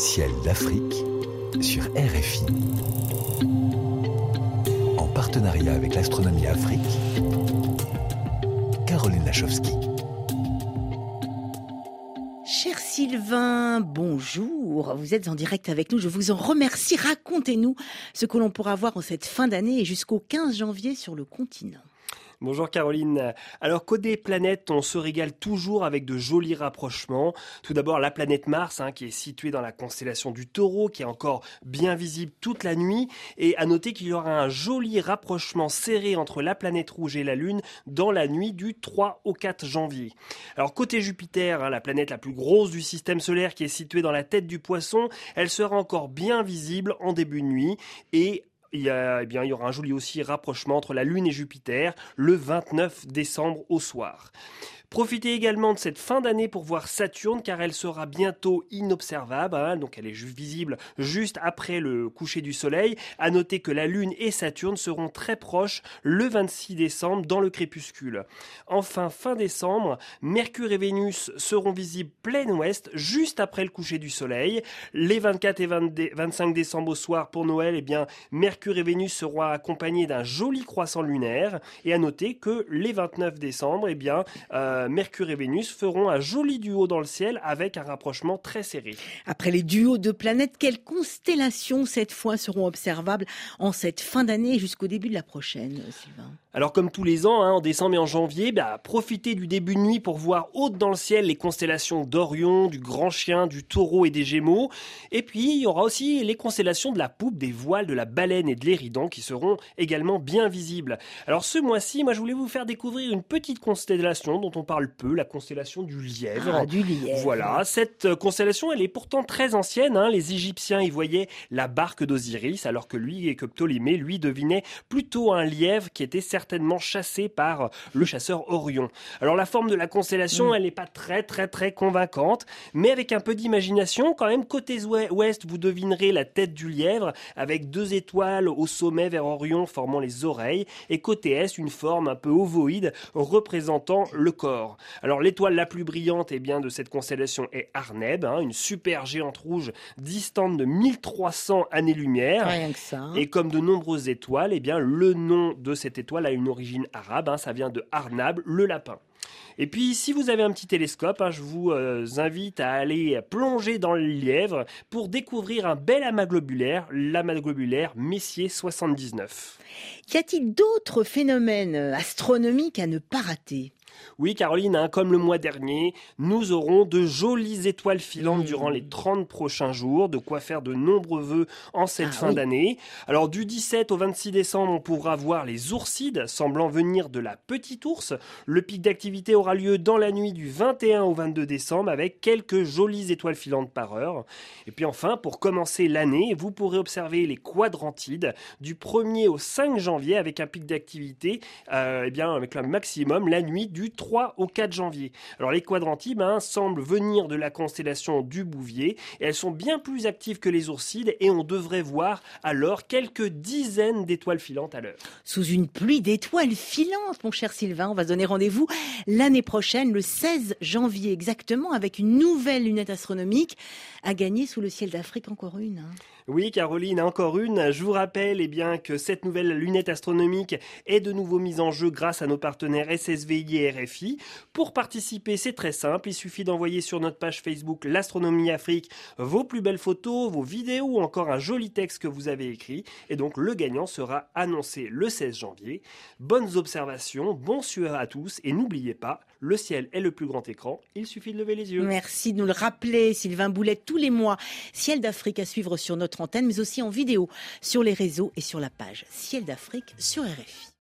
Ciel d'Afrique sur RFI. En partenariat avec l'Astronomie Afrique, Caroline Lachowski. Cher Sylvain, bonjour. Vous êtes en direct avec nous. Je vous en remercie. Racontez-nous ce que l'on pourra voir en cette fin d'année et jusqu'au 15 janvier sur le continent. Bonjour Caroline. Alors côté planète, on se régale toujours avec de jolis rapprochements. Tout d'abord la planète Mars, hein, qui est située dans la constellation du Taureau, qui est encore bien visible toute la nuit. Et à noter qu'il y aura un joli rapprochement serré entre la planète rouge et la Lune dans la nuit du 3 au 4 janvier. Alors côté Jupiter, hein, la planète la plus grosse du système solaire, qui est située dans la tête du Poisson, elle sera encore bien visible en début de nuit et il y, a, eh il y aura un joli aussi rapprochement entre la Lune et Jupiter le 29 décembre au soir. Profitez également de cette fin d'année pour voir Saturne car elle sera bientôt inobservable, hein, donc elle est visible juste après le coucher du soleil. À noter que la Lune et Saturne seront très proches le 26 décembre dans le crépuscule. Enfin, fin décembre, Mercure et Vénus seront visibles plein ouest juste après le coucher du soleil. Les 24 et 25 décembre au soir pour Noël, eh bien, Mercure et Vénus seront accompagnés d'un joli croissant lunaire. Et à noter que les 29 décembre, eh bien, euh, euh, Mercure et Vénus feront un joli duo dans le ciel avec un rapprochement très serré. Après les duos de planètes, quelles constellations cette fois seront observables en cette fin d'année jusqu'au début de la prochaine, Sylvain? Alors comme tous les ans, hein, en décembre et en janvier, bah, profitez du début de nuit pour voir haute dans le ciel les constellations d'Orion, du Grand Chien, du Taureau et des Gémeaux. Et puis il y aura aussi les constellations de la poupe, des voiles, de la baleine et de l'Éridan qui seront également bien visibles. Alors ce mois-ci, moi je voulais vous faire découvrir une petite constellation dont on parle peu, la constellation du lièvre. Ah, du lièvre. Voilà, cette euh, constellation, elle est pourtant très ancienne. Hein. Les Égyptiens y voyaient la barque d'Osiris, alors que lui et que Ptolémée, lui, devinait plutôt un lièvre qui était certainement chassé par le chasseur Orion. Alors la forme de la constellation, mm. elle n'est pas très très très convaincante, mais avec un peu d'imagination, quand même côté ouest, vous devinerez la tête du lièvre avec deux étoiles au sommet vers Orion formant les oreilles, et côté est, une forme un peu ovoïde représentant le corps. Alors l'étoile la plus brillante et eh bien, de cette constellation est Arneb, hein, une super géante rouge distante de 1300 années-lumière. Et comme de nombreuses étoiles, eh bien, le nom de cette étoile une origine arabe, hein, ça vient de Arnab, le lapin. Et puis, si vous avez un petit télescope, hein, je vous euh, invite à aller plonger dans le lièvre pour découvrir un bel amas globulaire, l'amas globulaire Messier 79. Y a-t-il d'autres phénomènes astronomiques à ne pas rater? Oui, Caroline, hein, comme le mois dernier, nous aurons de jolies étoiles filantes durant les 30 prochains jours, de quoi faire de nombreux vœux en cette ah fin d'année. Alors du 17 au 26 décembre, on pourra voir les oursides semblant venir de la petite ours. Le pic d'activité aura lieu dans la nuit du 21 au 22 décembre avec quelques jolies étoiles filantes par heure. Et puis enfin, pour commencer l'année, vous pourrez observer les quadrantides du 1er au 5 janvier avec un pic d'activité, euh, eh bien avec le maximum la nuit du 3 au 4 janvier. Alors les quadrantibes hein, semblent venir de la constellation du Bouvier et elles sont bien plus actives que les oursides et on devrait voir alors quelques dizaines d'étoiles filantes à l'heure. Sous une pluie d'étoiles filantes, mon cher Sylvain, on va se donner rendez-vous l'année prochaine, le 16 janvier exactement, avec une nouvelle lunette astronomique à gagner sous le ciel d'Afrique, encore une. Hein. Oui, Caroline, encore une. Je vous rappelle eh bien, que cette nouvelle lunette astronomique est de nouveau mise en jeu grâce à nos partenaires SSVI et RFI. Pour participer, c'est très simple. Il suffit d'envoyer sur notre page Facebook L'Astronomie Afrique vos plus belles photos, vos vidéos ou encore un joli texte que vous avez écrit. Et donc le gagnant sera annoncé le 16 janvier. Bonnes observations, bon sueur à tous et n'oubliez pas, le ciel est le plus grand écran. Il suffit de lever les yeux. Merci de nous le rappeler, Sylvain Boulet, tous les mois. Ciel d'Afrique à suivre sur mais aussi en vidéo sur les réseaux et sur la page Ciel d'Afrique sur RFI.